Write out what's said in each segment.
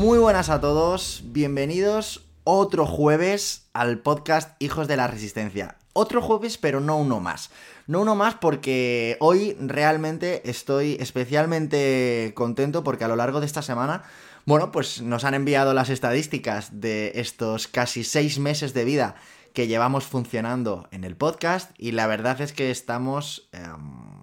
Muy buenas a todos, bienvenidos otro jueves al podcast Hijos de la Resistencia. Otro jueves, pero no uno más. No uno más porque hoy realmente estoy especialmente contento porque a lo largo de esta semana, bueno, pues nos han enviado las estadísticas de estos casi seis meses de vida que llevamos funcionando en el podcast y la verdad es que estamos... Em,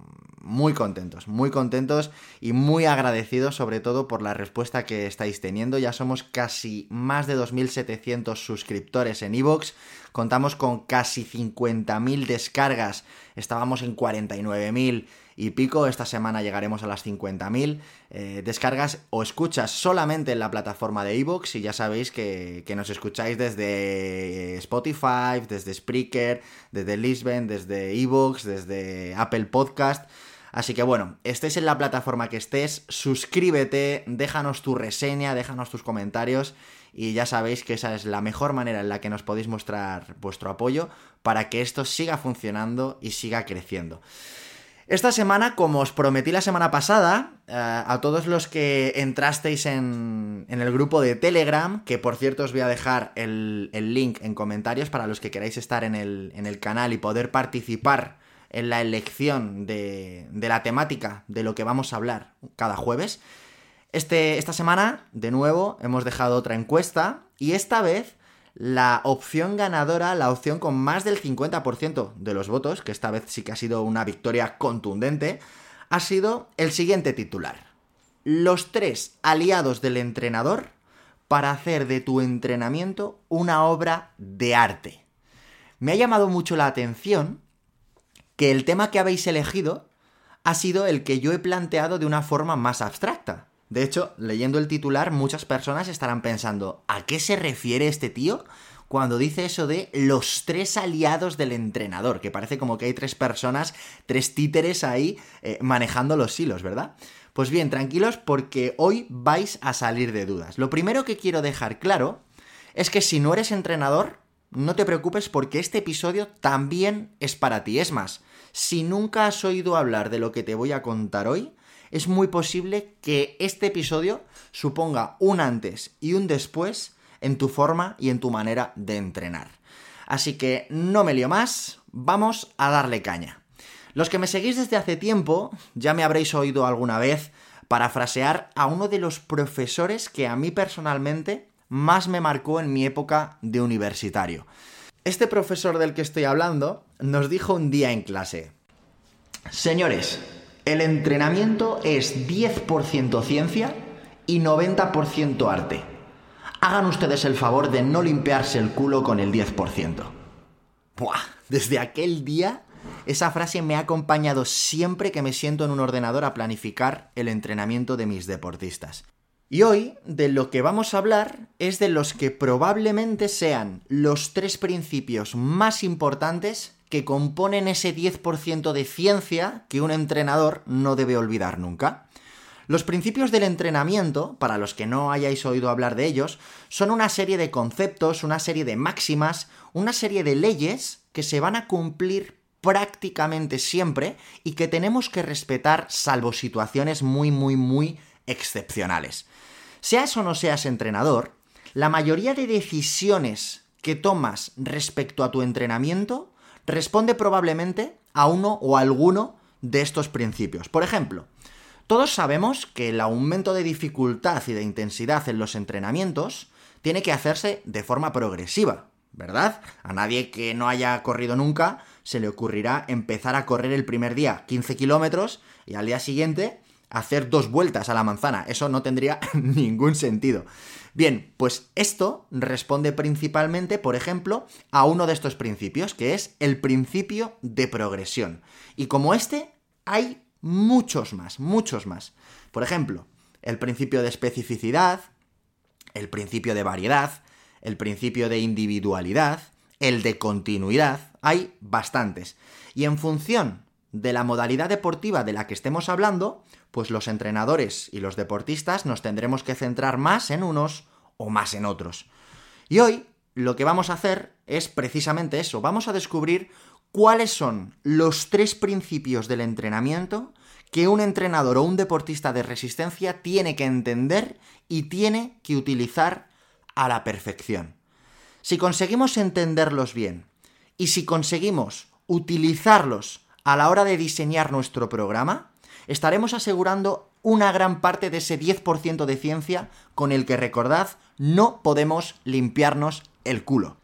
muy contentos, muy contentos y muy agradecidos sobre todo por la respuesta que estáis teniendo. Ya somos casi más de 2.700 suscriptores en iVoox, contamos con casi 50.000 descargas, estábamos en 49.000 y pico, esta semana llegaremos a las 50.000 eh, descargas o escuchas solamente en la plataforma de iVoox y ya sabéis que, que, nos escucháis desde Spotify, desde Spreaker, desde Lisbon, desde iVoox, desde Apple Podcast. Así que bueno, estés en la plataforma que estés, suscríbete, déjanos tu reseña, déjanos tus comentarios y ya sabéis que esa es la mejor manera en la que nos podéis mostrar vuestro apoyo para que esto siga funcionando y siga creciendo. Esta semana, como os prometí la semana pasada, eh, a todos los que entrasteis en, el grupo de Telegram, que por cierto os voy a dejar el, link en comentarios para los que queráis estar en el, en el canal y poder participar en la elección de, la temática de lo que vamos a hablar cada jueves. Este, esta semana, de nuevo, hemos dejado otra encuesta y esta vez la opción ganadora, la opción con más del 50% de los votos, que esta vez sí que ha sido una victoria contundente, ha sido el siguiente titular. Los tres aliados del entrenador para hacer de tu entrenamiento una obra de arte. Me ha llamado mucho la atención que el tema que habéis elegido ha sido el que yo he planteado de una forma más abstracta. De hecho, leyendo el titular, muchas personas estarán pensando, ¿a qué se refiere este tío cuando dice eso de los tres aliados del entrenador? Que parece como que hay tres personas, tres títeres ahí eh, manejando los hilos, ¿verdad? Pues bien, tranquilos porque hoy vais a salir de dudas. Lo primero que quiero dejar claro es que si no eres entrenador, no te preocupes porque este episodio también es para ti. Es más, si nunca has oído hablar de lo que te voy a contar hoy, es muy posible que este episodio suponga un antes y un después en tu forma y en tu manera de entrenar. Así que no me lío más, vamos a darle caña. Los que me seguís desde hace tiempo ya me habréis oído alguna vez parafrasear a uno de los profesores que a mí personalmente más me marcó en mi época de universitario. Este profesor del que estoy hablando nos dijo un día en clase, Señores, el entrenamiento es 10% ciencia y 90% arte. Hagan ustedes el favor de no limpiarse el culo con el 10%. Buah, desde aquel día esa frase me ha acompañado siempre que me siento en un ordenador a planificar el entrenamiento de mis deportistas. Y hoy de lo que vamos a hablar es de los que probablemente sean los tres principios más importantes que componen ese 10% de ciencia que un entrenador no debe olvidar nunca. Los principios del entrenamiento, para los que no hayáis oído hablar de ellos, son una serie de conceptos, una serie de máximas, una serie de leyes que se van a cumplir prácticamente siempre y que tenemos que respetar salvo situaciones muy, muy, muy excepcionales. Seas o no seas entrenador, la mayoría de decisiones que tomas respecto a tu entrenamiento responde probablemente a uno o alguno de estos principios. Por ejemplo, todos sabemos que el aumento de dificultad y de intensidad en los entrenamientos tiene que hacerse de forma progresiva, ¿verdad? A nadie que no haya corrido nunca se le ocurrirá empezar a correr el primer día 15 kilómetros y al día siguiente hacer dos vueltas a la manzana. Eso no tendría ningún sentido. Bien, pues esto responde principalmente, por ejemplo, a uno de estos principios, que es el principio de progresión. Y como este, hay muchos más, muchos más. Por ejemplo, el principio de especificidad, el principio de variedad, el principio de individualidad, el de continuidad, hay bastantes. Y en función de la modalidad deportiva de la que estemos hablando, pues los entrenadores y los deportistas nos tendremos que centrar más en unos o más en otros. Y hoy lo que vamos a hacer es precisamente eso, vamos a descubrir cuáles son los tres principios del entrenamiento que un entrenador o un deportista de resistencia tiene que entender y tiene que utilizar a la perfección. Si conseguimos entenderlos bien y si conseguimos utilizarlos a la hora de diseñar nuestro programa, estaremos asegurando una gran parte de ese 10% de ciencia con el que, recordad, no podemos limpiarnos el culo.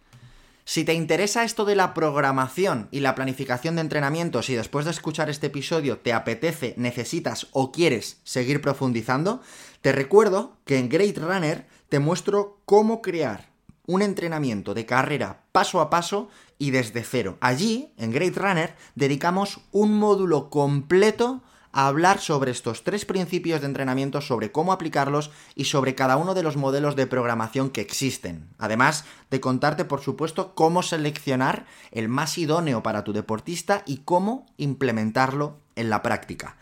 Si te interesa esto de la programación y la planificación de entrenamientos y después de escuchar este episodio te apetece, necesitas o quieres seguir profundizando, te recuerdo que en Great Runner te muestro cómo crear un entrenamiento de carrera paso a paso y desde cero. Allí, en Great Runner, dedicamos un módulo completo a hablar sobre estos tres principios de entrenamiento, sobre cómo aplicarlos y sobre cada uno de los modelos de programación que existen. Además de contarte, por supuesto, cómo seleccionar el más idóneo para tu deportista y cómo implementarlo en la práctica.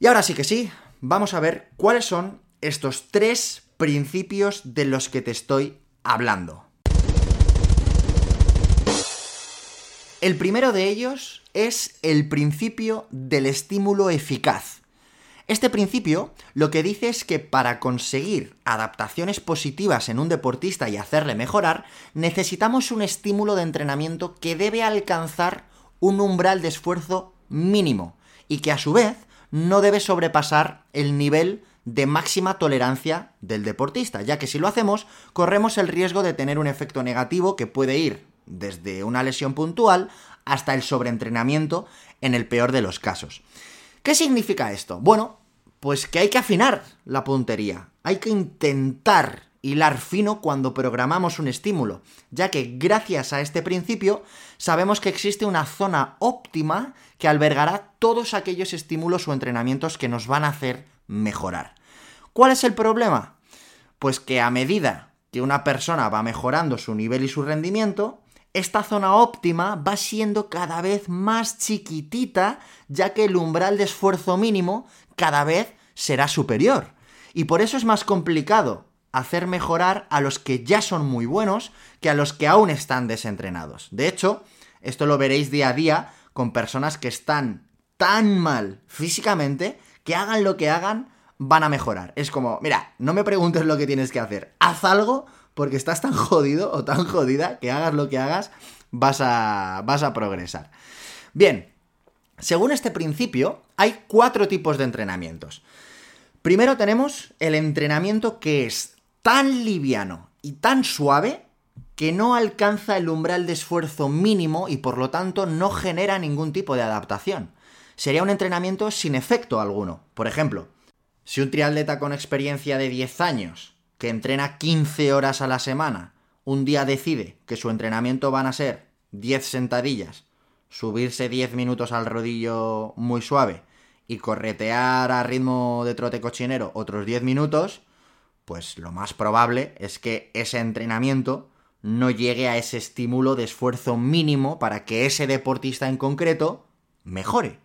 Y ahora sí que sí, vamos a ver cuáles son estos tres principios de los que te estoy hablando. El primero de ellos es el principio del estímulo eficaz. Este principio lo que dice es que para conseguir adaptaciones positivas en un deportista y hacerle mejorar, necesitamos un estímulo de entrenamiento que debe alcanzar un umbral de esfuerzo mínimo y que a su vez no debe sobrepasar el nivel de máxima tolerancia del deportista, ya que si lo hacemos, corremos el riesgo de tener un efecto negativo que puede ir desde una lesión puntual hasta el sobreentrenamiento en el peor de los casos. ¿Qué significa esto? Bueno, pues que hay que afinar la puntería, hay que intentar hilar fino cuando programamos un estímulo, ya que gracias a este principio sabemos que existe una zona óptima que albergará todos aquellos estímulos o entrenamientos que nos van a hacer mejorar. ¿Cuál es el problema? Pues que a medida que una persona va mejorando su nivel y su rendimiento, esta zona óptima va siendo cada vez más chiquitita, ya que el umbral de esfuerzo mínimo cada vez será superior. Y por eso es más complicado hacer mejorar a los que ya son muy buenos que a los que aún están desentrenados. De hecho, esto lo veréis día a día con personas que están tan mal físicamente que hagan lo que hagan, van a mejorar. Es como, mira, no me preguntes lo que tienes que hacer, haz algo porque estás tan jodido o tan jodida que hagas lo que hagas, vas a, vas a progresar. Bien, según este principio, hay cuatro tipos de entrenamientos. Primero tenemos el entrenamiento que es tan liviano y tan suave que no alcanza el umbral de esfuerzo mínimo y por lo tanto no genera ningún tipo de adaptación sería un entrenamiento sin efecto alguno. Por ejemplo, si un triatleta con experiencia de 10 años, que entrena 15 horas a la semana, un día decide que su entrenamiento van a ser 10 sentadillas, subirse 10 minutos al rodillo muy suave y corretear a ritmo de trote cochinero otros 10 minutos, pues lo más probable es que ese entrenamiento no llegue a ese estímulo de esfuerzo mínimo para que ese deportista en concreto mejore.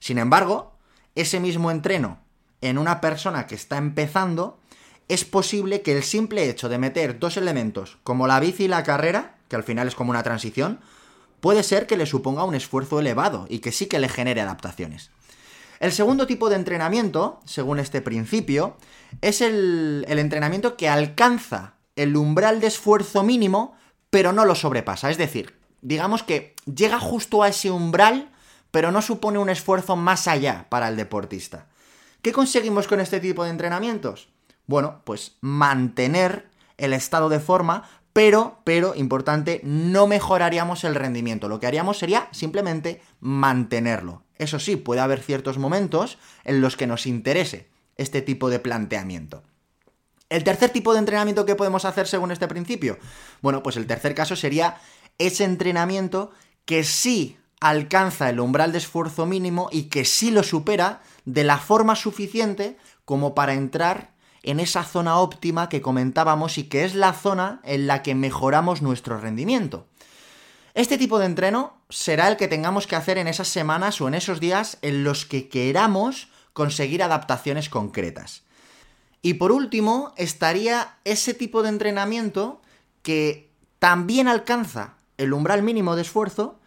Sin embargo, ese mismo entreno en una persona que está empezando, es posible que el simple hecho de meter dos elementos como la bici y la carrera, que al final es como una transición, puede ser que le suponga un esfuerzo elevado y que sí que le genere adaptaciones. El segundo tipo de entrenamiento, según este principio, es el, el, entrenamiento que alcanza el umbral de esfuerzo mínimo, pero no lo sobrepasa. Es decir, digamos que llega justo a ese umbral pero no supone un esfuerzo más allá para el deportista. ¿Qué conseguimos con este tipo de entrenamientos? Bueno, pues mantener el estado de forma, pero, pero, importante, no mejoraríamos el rendimiento. Lo que haríamos sería simplemente mantenerlo. Eso sí, puede haber ciertos momentos en los que nos interese este tipo de planteamiento. El tercer tipo de entrenamiento que podemos hacer según este principio, bueno, pues el tercer caso sería ese entrenamiento que sí alcanza el umbral de esfuerzo mínimo y que sí lo supera de la forma suficiente como para entrar en esa zona óptima que comentábamos y que es la zona en la que mejoramos nuestro rendimiento. Este tipo de entreno será el que tengamos que hacer en esas semanas o en esos días en los que queramos conseguir adaptaciones concretas. Y por último, estaría ese tipo de entrenamiento que también alcanza el umbral mínimo de esfuerzo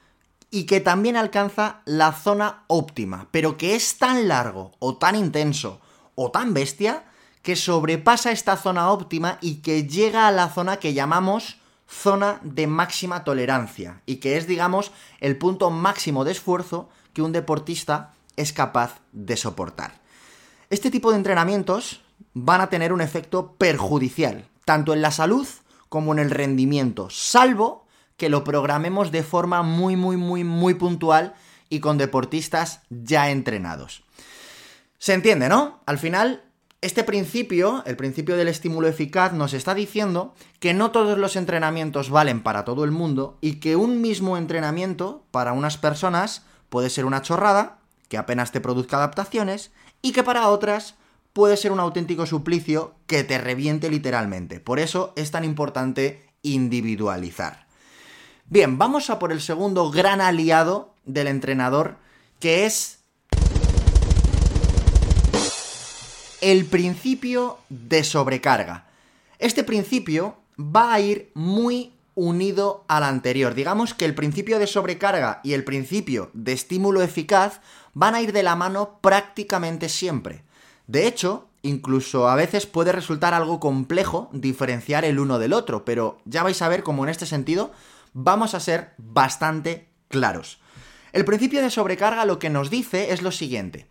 y que también alcanza la zona óptima, pero que es tan largo o tan intenso o tan bestia que sobrepasa esta zona óptima y que llega a la zona que llamamos zona de máxima tolerancia y que es, digamos, el punto máximo de esfuerzo que un deportista es capaz de soportar. Este tipo de entrenamientos van a tener un efecto perjudicial, tanto en la salud como en el rendimiento, salvo que lo programemos de forma muy, muy, muy, muy puntual y con deportistas ya entrenados. Se entiende, ¿no? Al final, este principio, el principio del estímulo eficaz, nos está diciendo que no todos los entrenamientos valen para todo el mundo y que un mismo entrenamiento para unas personas puede ser una chorrada, que apenas te produzca adaptaciones, y que para otras puede ser un auténtico suplicio que te reviente literalmente. Por eso es tan importante individualizar. Bien, vamos a por el segundo gran aliado del entrenador, que es el principio de sobrecarga. Este principio va a ir muy unido al anterior. Digamos que el principio de sobrecarga y el principio de estímulo eficaz van a ir de la mano prácticamente siempre. De hecho, incluso a veces puede resultar algo complejo diferenciar el uno del otro, pero ya vais a ver cómo en este sentido vamos a ser bastante claros. El principio de sobrecarga lo que nos dice es lo siguiente.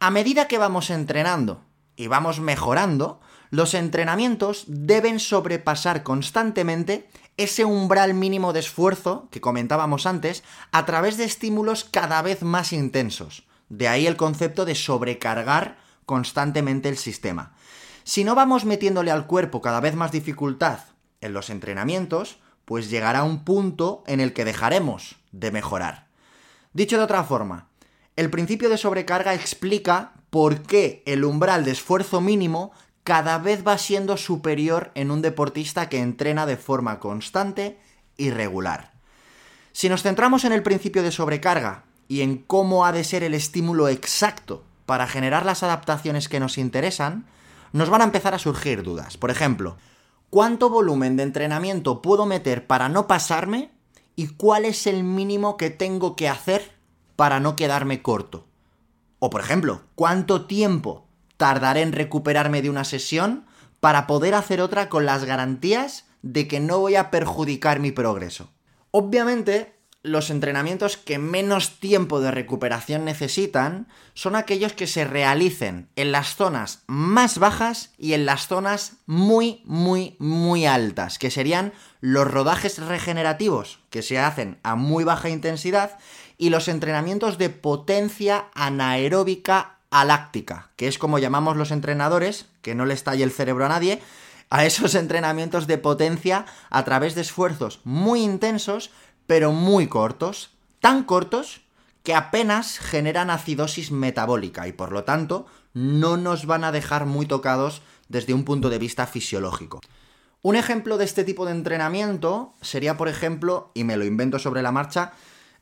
A medida que vamos entrenando y vamos mejorando, los entrenamientos deben sobrepasar constantemente ese umbral mínimo de esfuerzo que comentábamos antes a través de estímulos cada vez más intensos. De ahí el concepto de sobrecargar constantemente el sistema. Si no vamos metiéndole al cuerpo cada vez más dificultad en los entrenamientos, pues llegará un punto en el que dejaremos de mejorar. Dicho de otra forma, el principio de sobrecarga explica por qué el umbral de esfuerzo mínimo cada vez va siendo superior en un deportista que entrena de forma constante y regular. Si nos centramos en el principio de sobrecarga y en cómo ha de ser el estímulo exacto para generar las adaptaciones que nos interesan, nos van a empezar a surgir dudas. Por ejemplo, ¿cuánto volumen de entrenamiento puedo meter para no pasarme? ¿Y cuál es el mínimo que tengo que hacer para no quedarme corto? O por ejemplo, ¿cuánto tiempo tardaré en recuperarme de una sesión para poder hacer otra con las garantías de que no voy a perjudicar mi progreso? Obviamente, los entrenamientos que menos tiempo de recuperación necesitan son aquellos que se realicen en las zonas más bajas y en las zonas muy, muy, muy altas, que serían los rodajes regenerativos que se hacen a muy baja intensidad y los entrenamientos de potencia anaeróbica aláctica, que es como llamamos los entrenadores, que no le estalle el cerebro a nadie, a esos entrenamientos de potencia a través de esfuerzos muy intensos, pero muy cortos, tan cortos que apenas generan acidosis metabólica y por lo tanto no nos van a dejar muy tocados desde un punto de vista fisiológico. Un ejemplo de este tipo de entrenamiento sería, por ejemplo, y me lo invento sobre la marcha,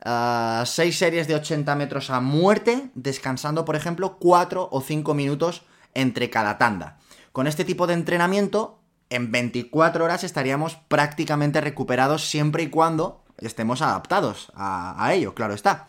Ah, seis series de 80 metros a muerte, descansando, por ejemplo, 4 o 5 minutos entre cada tanda. Con este tipo de entrenamiento, en 24 horas estaríamos prácticamente recuperados siempre y cuando estemos adaptados a, ello, claro está.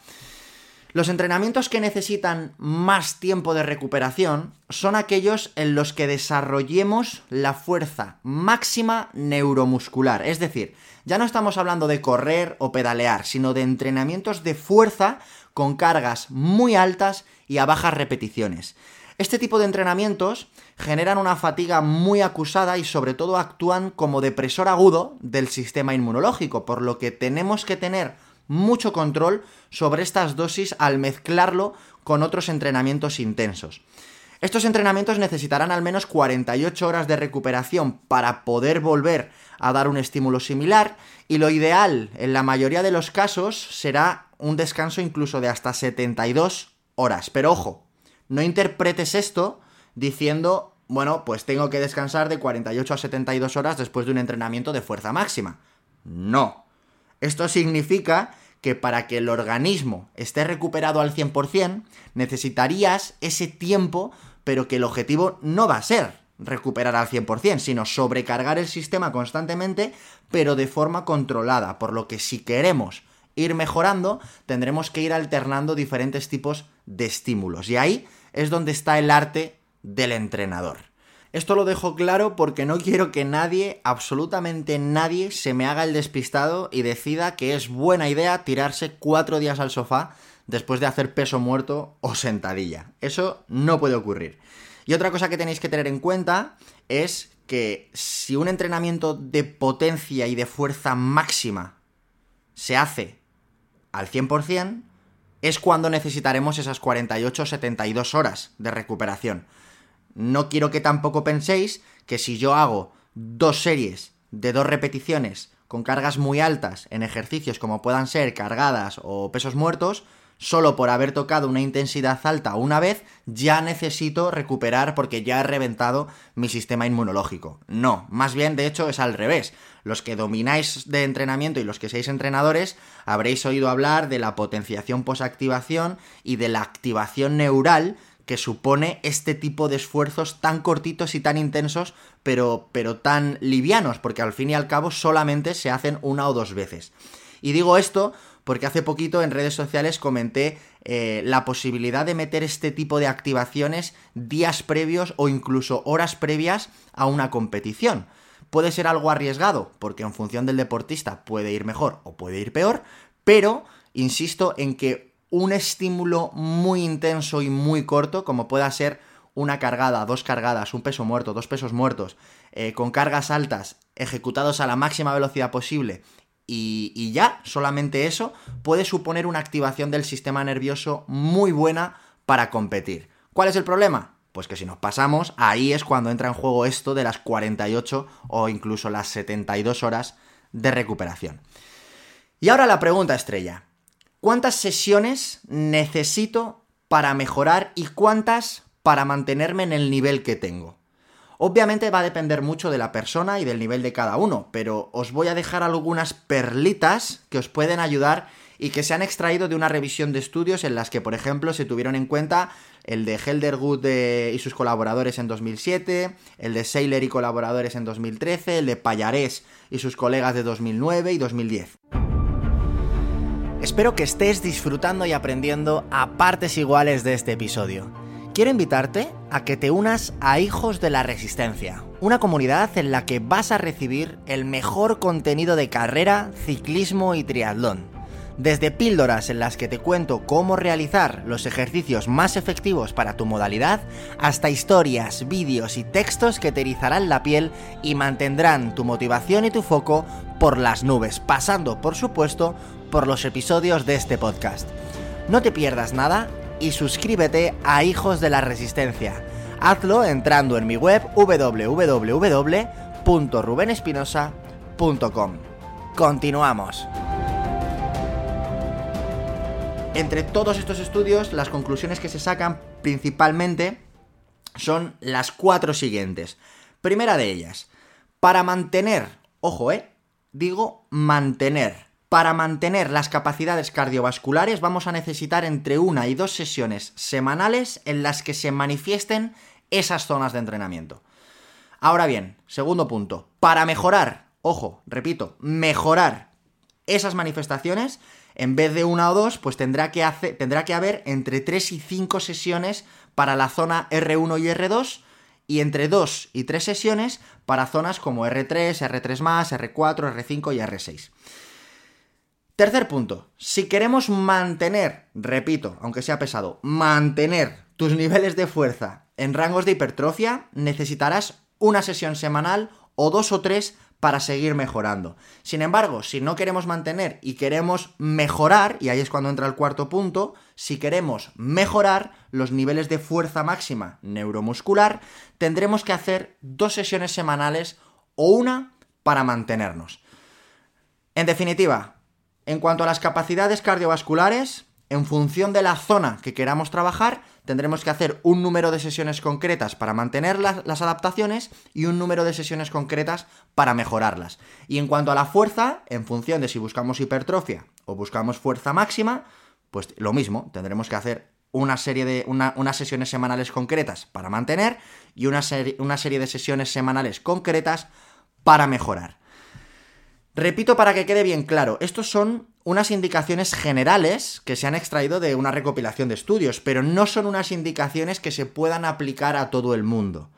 Los entrenamientos que necesitan más tiempo de recuperación son aquellos en los que desarrollemos la fuerza máxima neuromuscular. Es decir, ya no estamos hablando de correr o pedalear, sino de entrenamientos de fuerza con cargas muy altas y a bajas repeticiones. Este tipo de entrenamientos generan una fatiga muy acusada y sobre todo actúan como depresor agudo del sistema inmunológico, por lo que tenemos que tener mucho control sobre estas dosis al mezclarlo con otros entrenamientos intensos. Estos entrenamientos necesitarán al menos 48 horas de recuperación para poder volver a dar un estímulo similar y lo ideal en la mayoría de los casos será un descanso incluso de hasta 72 horas. Pero ojo, no interpretes esto diciendo bueno, pues tengo que descansar de 48 a 72 horas después de un entrenamiento de fuerza máxima. No. Esto significa que para que el organismo esté recuperado al 100%, necesitarías ese tiempo, pero que el objetivo no va a ser recuperar al 100%, sino sobrecargar el sistema constantemente, pero de forma controlada, por lo que si queremos ir mejorando, tendremos que ir alternando diferentes tipos de estímulos. Y ahí es donde está el arte del entrenador. Esto lo dejo claro porque no quiero que nadie, absolutamente nadie, se me haga el despistado y decida que es buena idea tirarse cuatro días al sofá después de hacer peso muerto o sentadilla. Eso no puede ocurrir. Y otra cosa que tenéis que tener en cuenta es que si un entrenamiento de potencia y de fuerza máxima se hace al 100%, es cuando necesitaremos esas 48 o 72 horas de recuperación. No quiero que tampoco penséis que si yo hago dos series de dos repeticiones con cargas muy altas en ejercicios como puedan ser cargadas o pesos muertos, solo por haber tocado una intensidad alta una vez, ya necesito recuperar porque ya he reventado mi sistema inmunológico. No, más bien de hecho es al revés. Los que domináis de entrenamiento y los que seáis entrenadores habréis oído hablar de la potenciación posactivación y de la activación neural que supone este tipo de esfuerzos tan cortitos y tan intensos, pero, pero tan livianos, porque al fin y al cabo solamente se hacen una o dos veces. Y digo esto porque hace poquito en redes sociales comenté eh, la posibilidad de meter este tipo de activaciones días previos o incluso horas previas a una competición. Puede ser algo arriesgado, porque en función del deportista puede ir mejor o puede ir peor, pero insisto en que un estímulo muy intenso y muy corto, como pueda ser una cargada, dos cargadas, un peso muerto, dos pesos muertos, eh, con cargas altas, ejecutados a la máxima velocidad posible y, ya, solamente eso, puede suponer una activación del sistema nervioso muy buena para competir. ¿Cuál es el problema? Pues que si nos pasamos, ahí es cuando entra en juego esto de las 48 o incluso las 72 horas de recuperación. Y ahora la pregunta estrella. ¿Cuántas sesiones necesito para mejorar y cuántas para mantenerme en el nivel que tengo? Obviamente va a depender mucho de la persona y del nivel de cada uno, pero os voy a dejar algunas perlitas que os pueden ayudar y que se han extraído de una revisión de estudios en las que, por ejemplo, se tuvieron en cuenta el de Helderwood y sus colaboradores en 2007, el de Saylor y colaboradores en 2013, el de Payarés y sus colegas de 2009 y 2010. Espero que estés disfrutando y aprendiendo a partes iguales de este episodio quiero invitarte a que te unas a Hijos de la Resistencia, una comunidad en la que vas a recibir el mejor contenido de carrera, ciclismo y triatlón. Desde píldoras en las que te cuento cómo realizar los ejercicios más efectivos para tu modalidad, hasta historias, vídeos y textos que te erizarán la piel y mantendrán tu motivación y tu foco por las nubes, pasando, por supuesto, por los episodios de este podcast. No te pierdas nada y suscríbete a Hijos de la Resistencia. Hazlo entrando en mi web www.rubenespinosa.com. Continuamos. Entre todos estos estudios, las conclusiones que se sacan principalmente son las cuatro siguientes. Primera de ellas, para mantener, ojo, eh, digo mantener para mantener las capacidades cardiovasculares vamos a necesitar entre una y dos sesiones semanales en las que se manifiesten esas zonas de entrenamiento. Ahora bien, segundo punto, para mejorar, ojo, repito, mejorar esas manifestaciones, en vez de una o dos, pues tendrá que, tendrá que haber entre 3 y 5 sesiones para la zona R1 y R2 y entre 2 y 3 sesiones para zonas como R3, R3, R4, R5 y R6. Tercer punto, si queremos mantener, repito, aunque sea pesado, mantener tus niveles de fuerza en rangos de hipertrofia, necesitarás una sesión semanal o dos o tres para seguir mejorando. Sin embargo, si no queremos mantener y queremos mejorar, y ahí es cuando entra el cuarto punto, si queremos mejorar los niveles de fuerza máxima neuromuscular, tendremos que hacer dos sesiones semanales o una para mantenernos. En definitiva, en cuanto a las capacidades cardiovasculares, en función de la zona que queramos trabajar, tendremos que hacer un número de sesiones concretas para mantener las, adaptaciones y un número de sesiones concretas para mejorarlas. Y en cuanto a la fuerza, en función de si buscamos hipertrofia o buscamos fuerza máxima, pues lo mismo, tendremos que hacer una serie de unas sesiones semanales concretas para mantener y una, una serie de sesiones semanales concretas para mejorar. Repito para que quede bien claro, estos son unas indicaciones generales que se han extraído de una recopilación de estudios, pero no son unas indicaciones que se puedan aplicar a todo el mundo.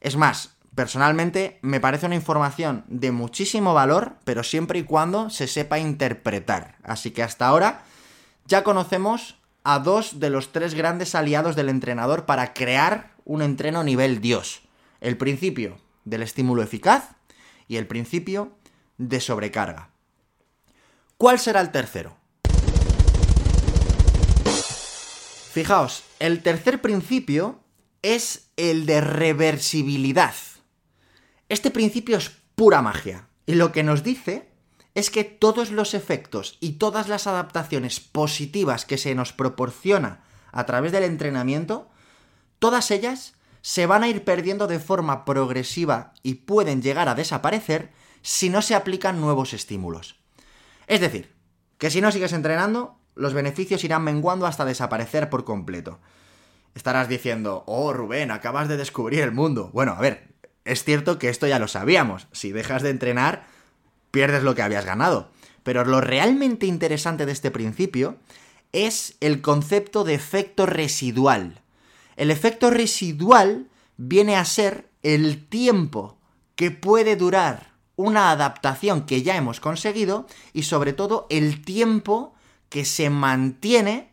Es más, personalmente me parece una información de muchísimo valor, pero siempre y cuando se sepa interpretar. Así que hasta ahora ya conocemos a dos de los tres grandes aliados del entrenador para crear un entreno nivel Dios. El principio del estímulo eficaz y el principio de sobrecarga. ¿Cuál será el tercero? Fijaos, el tercer principio es el de reversibilidad. Este principio es pura magia y lo que nos dice es que todos los efectos y todas las adaptaciones positivas que se nos proporciona a través del entrenamiento, todas ellas se van a ir perdiendo de forma progresiva y pueden llegar a desaparecer si no se aplican nuevos estímulos. Es decir, que si no sigues entrenando, los beneficios irán menguando hasta desaparecer por completo. Estarás diciendo, oh Rubén, acabas de descubrir el mundo. Bueno, a ver, es cierto que esto ya lo sabíamos. Si dejas de entrenar, pierdes lo que habías ganado. Pero lo realmente interesante de este principio es el concepto de efecto residual. El efecto residual viene a ser el tiempo que puede durar una adaptación que ya hemos conseguido y sobre todo el tiempo que se mantiene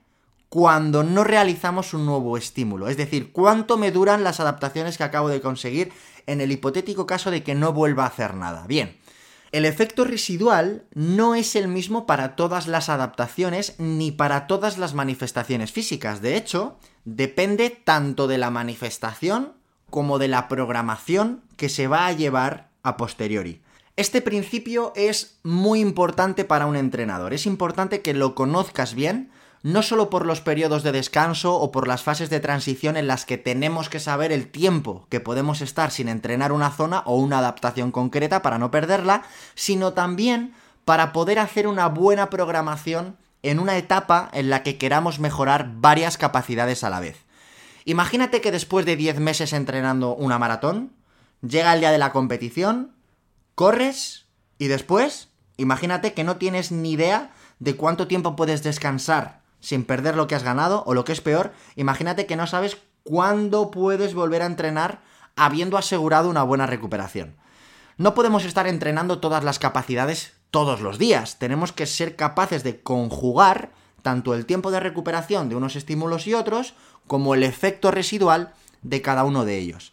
cuando no realizamos un nuevo estímulo. Es decir, cuánto me duran las adaptaciones que acabo de conseguir en el hipotético caso de que no vuelva a hacer nada. Bien, el efecto residual no es el mismo para todas las adaptaciones ni para todas las manifestaciones físicas. De hecho, depende tanto de la manifestación como de la programación que se va a llevar a posteriori. Este principio es muy importante para un entrenador. Es importante que lo conozcas bien no solo por los periodos de descanso o por las fases de transición en las que tenemos que saber el tiempo que podemos estar sin entrenar una zona o una adaptación concreta para no perderla, sino también para poder hacer una buena programación en una etapa en la que queramos mejorar varias capacidades a la vez. Imagínate que después de 10 meses entrenando una maratón, llega el día de la competición, corres y después, imagínate que no tienes ni idea de cuánto tiempo puedes descansar sin perder lo que has ganado, o lo que es peor, imagínate que no sabes cuándo puedes volver a entrenar habiendo asegurado una buena recuperación. No podemos estar entrenando todas las capacidades todos los días, tenemos que ser capaces de conjugar tanto el tiempo de recuperación de unos estímulos y otros, como el efecto residual de cada uno de ellos.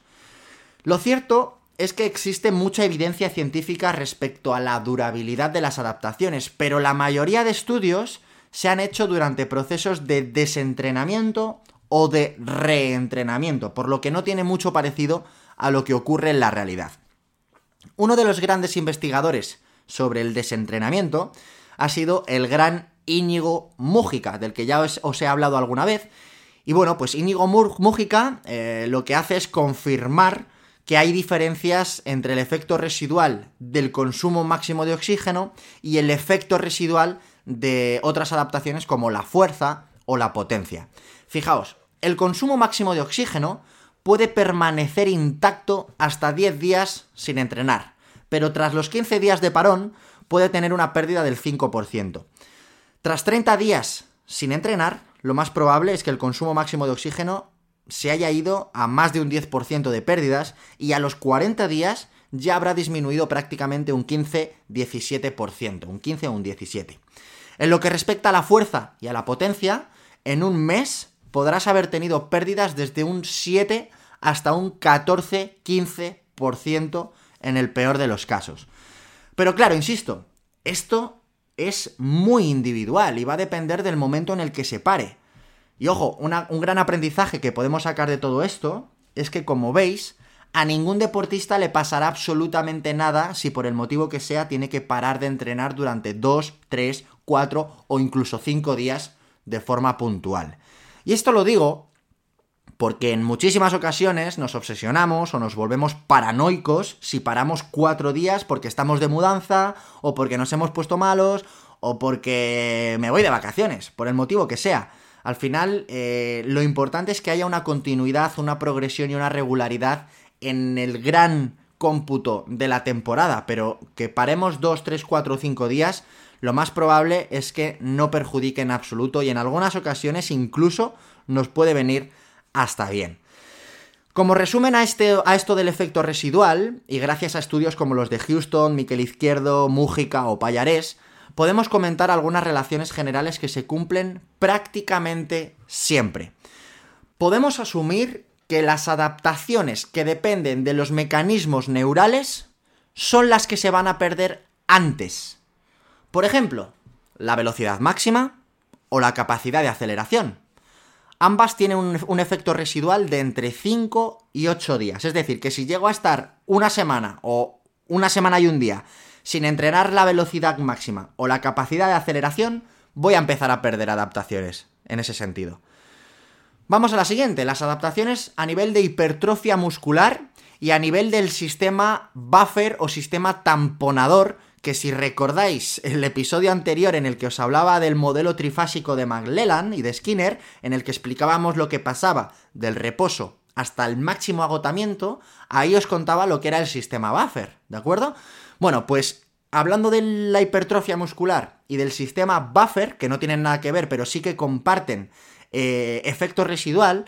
Lo cierto es que existe mucha evidencia científica respecto a la durabilidad de las adaptaciones, pero la mayoría de estudios se han hecho durante procesos de desentrenamiento o de reentrenamiento, por lo que no tiene mucho parecido a lo que ocurre en la realidad. Uno de los grandes investigadores sobre el desentrenamiento ha sido el gran Íñigo Mújica, del que ya os, he hablado alguna vez. Y bueno, pues Íñigo Mújica eh, lo que hace es confirmar que hay diferencias entre el efecto residual del consumo máximo de oxígeno y el efecto residual de otras adaptaciones como la fuerza o la potencia. Fijaos, el consumo máximo de oxígeno puede permanecer intacto hasta 10 días sin entrenar, pero tras los 15 días de parón puede tener una pérdida del 5%. Tras 30 días sin entrenar, lo más probable es que el consumo máximo de oxígeno se haya ido a más de un 10% de pérdidas y a los 40 días ya habrá disminuido prácticamente un 15-17%, un 15 o un 17%. En lo que respecta a la fuerza y a la potencia, en un mes podrás haber tenido pérdidas desde un 7 hasta un 14-15% en el peor de los casos. Pero claro, insisto, esto es muy individual y va a depender del momento en el que se pare. Y ojo, un gran aprendizaje que podemos sacar de todo esto es que, como veis, a ningún deportista le pasará absolutamente nada si por el motivo que sea tiene que parar de entrenar durante 2, 3 cuatro o incluso cinco días de forma puntual. Y esto lo digo Porque en muchísimas ocasiones nos obsesionamos o nos volvemos paranoicos si paramos cuatro días porque estamos de mudanza o porque nos hemos puesto malos o porque me voy de vacaciones, por el motivo que sea. Al final, eh, lo importante es que haya una continuidad, una progresión y una regularidad en el gran cómputo de la temporada, pero que paremos 2, 3, 4 o 5 días, lo más probable es que no perjudique en absoluto y en algunas ocasiones incluso nos puede venir hasta bien. Como resumen a, este, a esto del efecto residual, y gracias a estudios como los de Houston, Miquel Izquierdo, Mújica o Payarés, podemos comentar algunas relaciones generales que se cumplen prácticamente siempre. Podemos asumir que las adaptaciones que dependen de los mecanismos neurales son las que se van a perder antes. Por ejemplo, la velocidad máxima o la capacidad de aceleración. Ambas tienen un, efecto residual de entre 5 y 8 días. Es decir, que si llego a estar una semana o una semana y un día sin entrenar la velocidad máxima o la capacidad de aceleración, voy a empezar a perder adaptaciones en ese sentido. Vamos a la siguiente, las adaptaciones a nivel de hipertrofia muscular y a nivel del sistema buffer o sistema tamponador, que si recordáis el episodio anterior en el que os hablaba del modelo trifásico de McLellan y de Skinner, en el que explicábamos lo que pasaba del reposo hasta el máximo agotamiento, ahí os contaba lo que era el sistema buffer, ¿de acuerdo? Bueno, pues hablando de la hipertrofia muscular y del sistema buffer, que no tienen nada que ver, pero sí que comparten eh, efecto residual,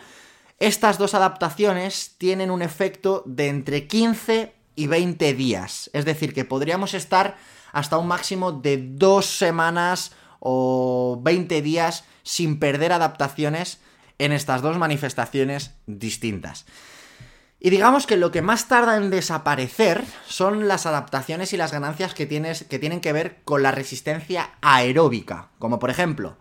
estas dos adaptaciones tienen un efecto de entre 15 y 20 días. Es decir, que podríamos estar hasta un máximo de dos semanas o 20 días sin perder adaptaciones en estas dos manifestaciones distintas. Y digamos que lo que más tarda en desaparecer son las adaptaciones y las ganancias que, tienes, que tienen que ver con la resistencia aeróbica, como por ejemplo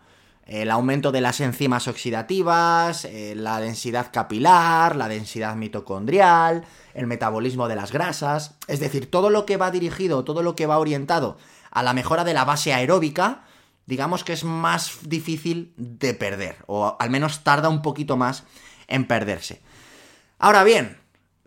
el aumento de las enzimas oxidativas, eh, la densidad capilar, la densidad mitocondrial, el metabolismo de las grasas, es decir, todo lo que va dirigido, todo lo que va orientado a la mejora de la base aeróbica, digamos que es más difícil de perder, o al menos tarda un poquito más en perderse. Ahora bien,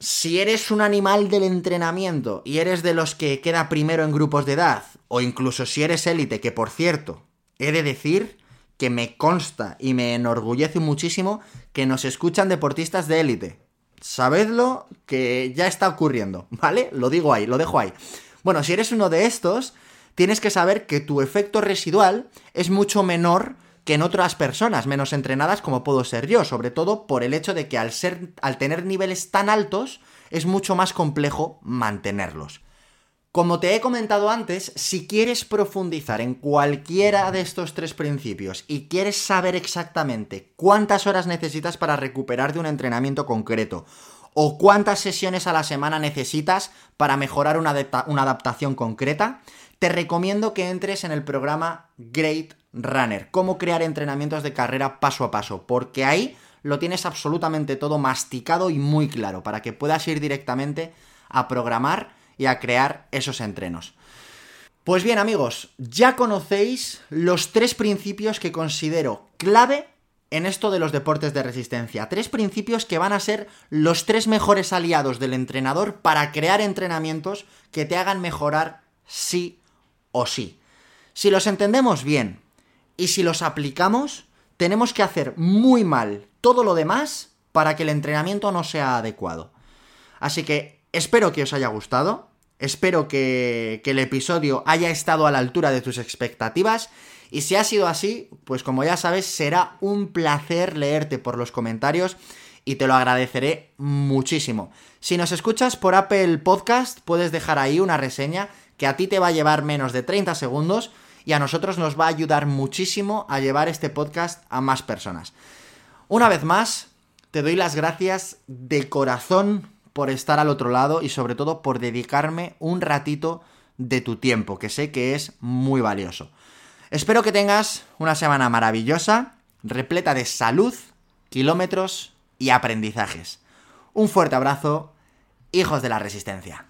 si eres un animal del entrenamiento y eres de los que queda primero en grupos de edad, o incluso si eres élite, que por cierto, he de decir que me consta y me enorgullece muchísimo que nos escuchan deportistas de élite. Sabedlo que ya está ocurriendo, ¿vale? Lo digo ahí, lo dejo ahí. Bueno, si eres uno de estos, tienes que saber que tu efecto residual es mucho menor que en otras personas menos entrenadas como puedo ser yo, sobre todo por el hecho de que al ser al tener niveles tan altos es mucho más complejo mantenerlos. Como te he comentado antes, si quieres profundizar en cualquiera de estos tres principios y quieres saber exactamente cuántas horas necesitas para recuperar de un entrenamiento concreto, o cuántas sesiones a la semana necesitas para mejorar una, adaptación concreta, te recomiendo que entres en el programa Great Runner, cómo crear entrenamientos de carrera paso a paso, porque ahí lo tienes absolutamente todo masticado y muy claro, para que puedas ir directamente a programar y a crear esos entrenos. Pues bien amigos, ya conocéis los tres principios que considero clave en esto de los deportes de resistencia. Tres principios que van a ser los tres mejores aliados del entrenador para crear entrenamientos que te hagan mejorar sí o sí. Si los entendemos bien y si los aplicamos, tenemos que hacer muy mal todo lo demás para que el entrenamiento no sea adecuado. Así que espero que os haya gustado. Espero que, el episodio haya estado a la altura de tus expectativas. Y si ha sido así, pues como ya sabes, será un placer leerte por los comentarios y te lo agradeceré muchísimo. Si nos escuchas por Apple Podcast, puedes dejar ahí una reseña que a ti te va a llevar menos de 30 segundos y a nosotros nos va a ayudar muchísimo a llevar este podcast a más personas. Una vez más, te doy las gracias de corazón por estar al otro lado y sobre todo por dedicarme un ratito de tu tiempo, que sé que es muy valioso. Espero que tengas una semana maravillosa, repleta de salud, kilómetros y aprendizajes. Un fuerte abrazo, hijos de la resistencia.